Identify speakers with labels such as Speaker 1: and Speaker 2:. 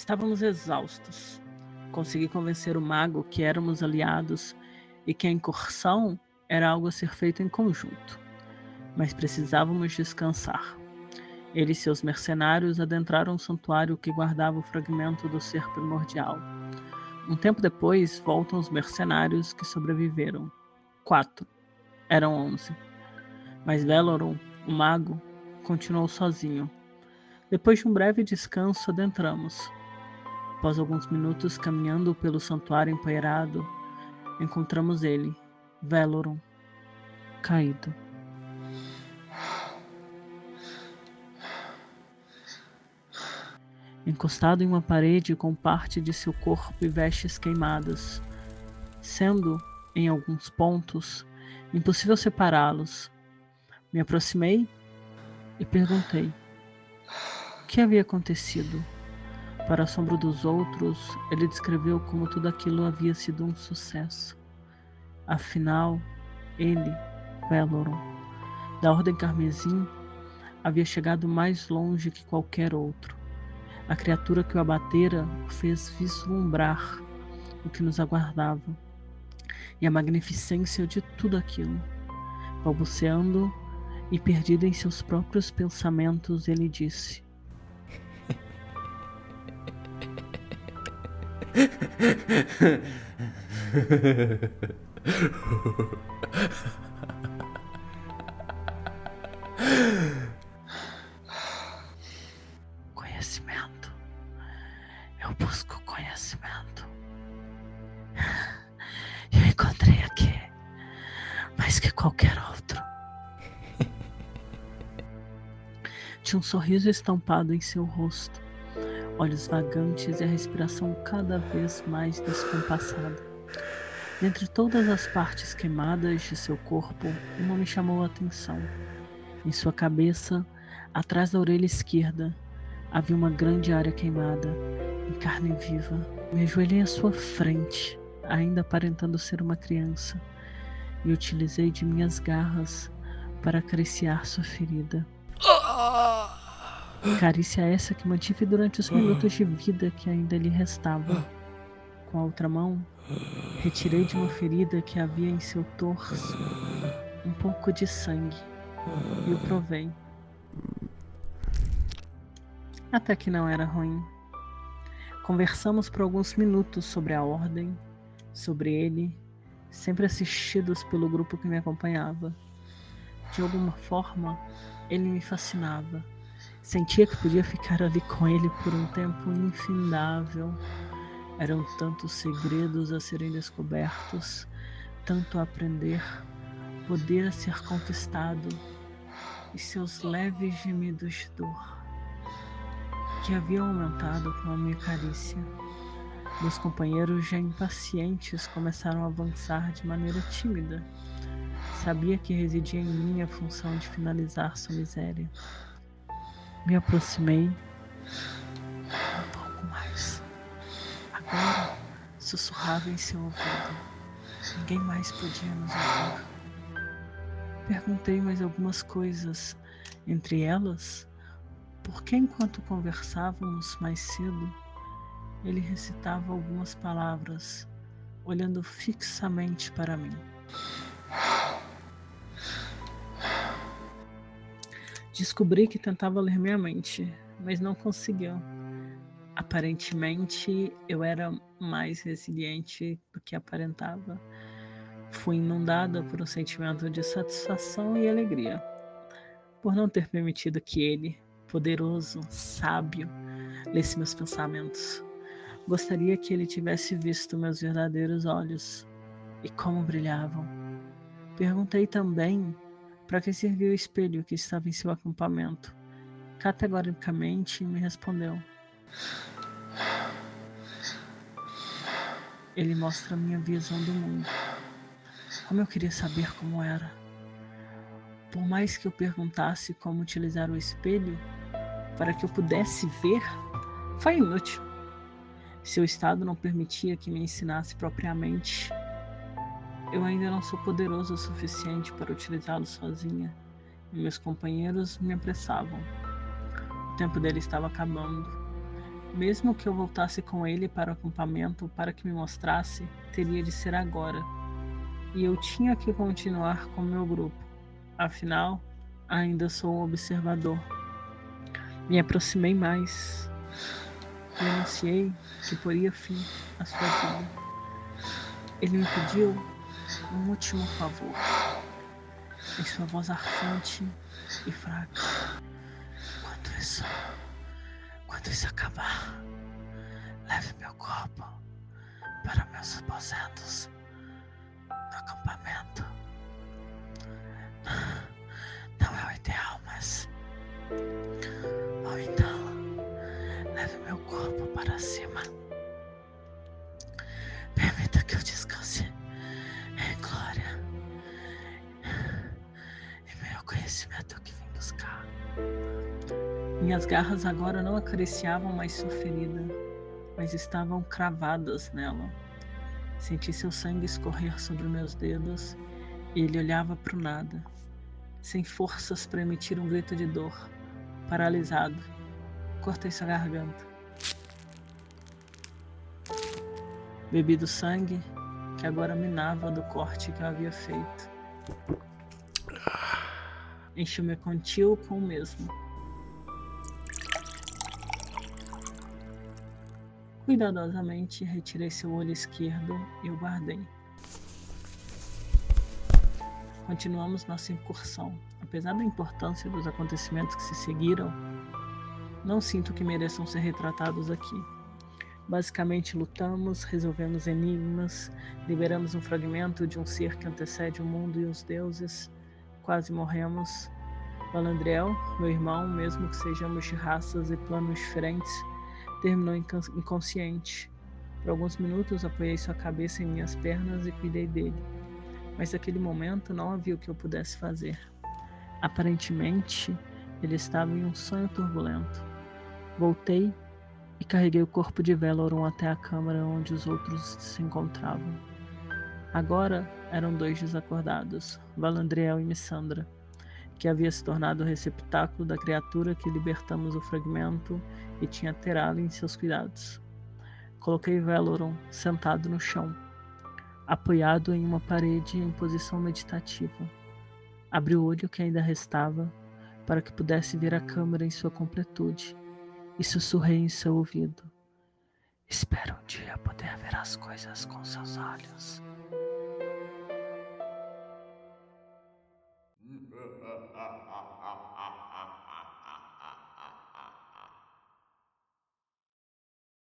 Speaker 1: Estávamos exaustos. Consegui convencer o mago que éramos aliados e que a incursão era algo a ser feito em conjunto. Mas precisávamos descansar. Ele e seus mercenários adentraram o santuário que guardava o fragmento do ser primordial. Um tempo depois, voltam os mercenários que sobreviveram. Quatro. Eram onze. Mas Veloron, o mago, continuou sozinho. Depois de um breve descanso, adentramos. Após alguns minutos caminhando pelo santuário empoeirado, encontramos ele, Veloron, caído. Encostado em uma parede com parte de seu corpo e vestes queimadas, sendo, em alguns pontos, impossível separá-los. Me aproximei e perguntei o que havia acontecido. Para assombro dos outros, ele descreveu como tudo aquilo havia sido um sucesso. Afinal, ele, Veloron, da Ordem Carmesim, havia chegado mais longe que qualquer outro. A criatura que o abatera fez vislumbrar o que nos aguardava e a magnificência de tudo aquilo. Balbuciando e perdido em seus próprios pensamentos, ele disse: Conhecimento. Eu busco conhecimento. Eu encontrei aqui mais que qualquer outro. Tinha um sorriso estampado em seu rosto, olhos vagantes e a respiração cada vez mais descompassada. Dentre todas as partes queimadas de seu corpo, uma me chamou a atenção. Em sua cabeça, atrás da orelha esquerda, havia uma grande área queimada, em carne viva. Me ajoelhei à sua frente, ainda aparentando ser uma criança, e utilizei de minhas garras para acariciar sua ferida. Carícia essa que mantive durante os minutos de vida que ainda lhe restavam. Com a outra mão, retirei de uma ferida que havia em seu torso um pouco de sangue e o provei. Até que não era ruim. Conversamos por alguns minutos sobre a ordem, sobre ele, sempre assistidos pelo grupo que me acompanhava. De alguma forma, ele me fascinava. Sentia que podia ficar ali com ele por um tempo infindável. Eram tantos segredos a serem descobertos, tanto a aprender, poder a ser conquistado e seus leves gemidos de dor que haviam aumentado com a minha carícia. Meus companheiros, já impacientes, começaram a avançar de maneira tímida. Sabia que residia em mim a função de finalizar sua miséria. Me aproximei um pouco mais. Agora sussurrava em seu ouvido. Ninguém mais podia nos ouvir. Perguntei mais algumas coisas, entre elas, por que enquanto conversávamos mais cedo, ele recitava algumas palavras, olhando fixamente para mim. Descobri que tentava ler minha mente, mas não conseguiu. Aparentemente, eu era mais resiliente do que aparentava. Fui inundada por um sentimento de satisfação e alegria, por não ter permitido que ele, poderoso, sábio, lesse meus pensamentos. Gostaria que ele tivesse visto meus verdadeiros olhos e como brilhavam. Perguntei também para que serviu o espelho que estava em seu acampamento. Categoricamente me respondeu: Ele mostra a minha visão do mundo. Como eu queria saber como era. Por mais que eu perguntasse como utilizar o espelho para que eu pudesse ver, foi inútil. Seu estado não permitia que me ensinasse propriamente. Eu ainda não sou poderoso o suficiente para utilizá-lo sozinha, e meus companheiros me apressavam. O tempo dele estava acabando. Mesmo que eu voltasse com ele para o acampamento para que me mostrasse, teria de ser agora. E eu tinha que continuar com meu grupo. Afinal, ainda sou um observador. Me aproximei mais e anunciei que poria fim à sua vida. Ele me pediu um último favor. Em sua voz arfante e fraca. Quando isso quando isso acabar, leve meu corpo para meus aposentos no acampamento. Não é o ideal, mas. Minhas garras agora não acariciavam mais sua ferida, mas estavam cravadas nela. Senti seu sangue escorrer sobre meus dedos e ele olhava para o nada, sem forças para emitir um grito de dor. Paralisado, cortei sua garganta. Bebi do sangue que agora minava do corte que eu havia feito. Enchi o meu contil com o mesmo. Cuidadosamente retirei seu olho esquerdo e o guardei. Continuamos nossa incursão. Apesar da importância dos acontecimentos que se seguiram, não sinto que mereçam ser retratados aqui. Basicamente, lutamos, resolvemos enigmas, liberamos um fragmento de um ser que antecede o mundo e os deuses, quase morremos. Valandriel, meu irmão, mesmo que sejamos de raças e planos diferentes, terminou inconsciente. Por alguns minutos apoiei sua cabeça em minhas pernas e cuidei dele. Mas naquele momento não havia o que eu pudesse fazer. Aparentemente, ele estava em um sonho turbulento. Voltei e carreguei o corpo de Veloron até a câmara onde os outros se encontravam. Agora eram dois desacordados, Valandriel e Missandra que havia se tornado o receptáculo da criatura que libertamos o fragmento e tinha Terala em seus cuidados. Coloquei Veloron sentado no chão, apoiado em uma parede em posição meditativa. Abri o olho que ainda restava para que pudesse ver a câmera em sua completude e sussurrei em seu ouvido. Espero um dia poder ver as coisas com seus olhos.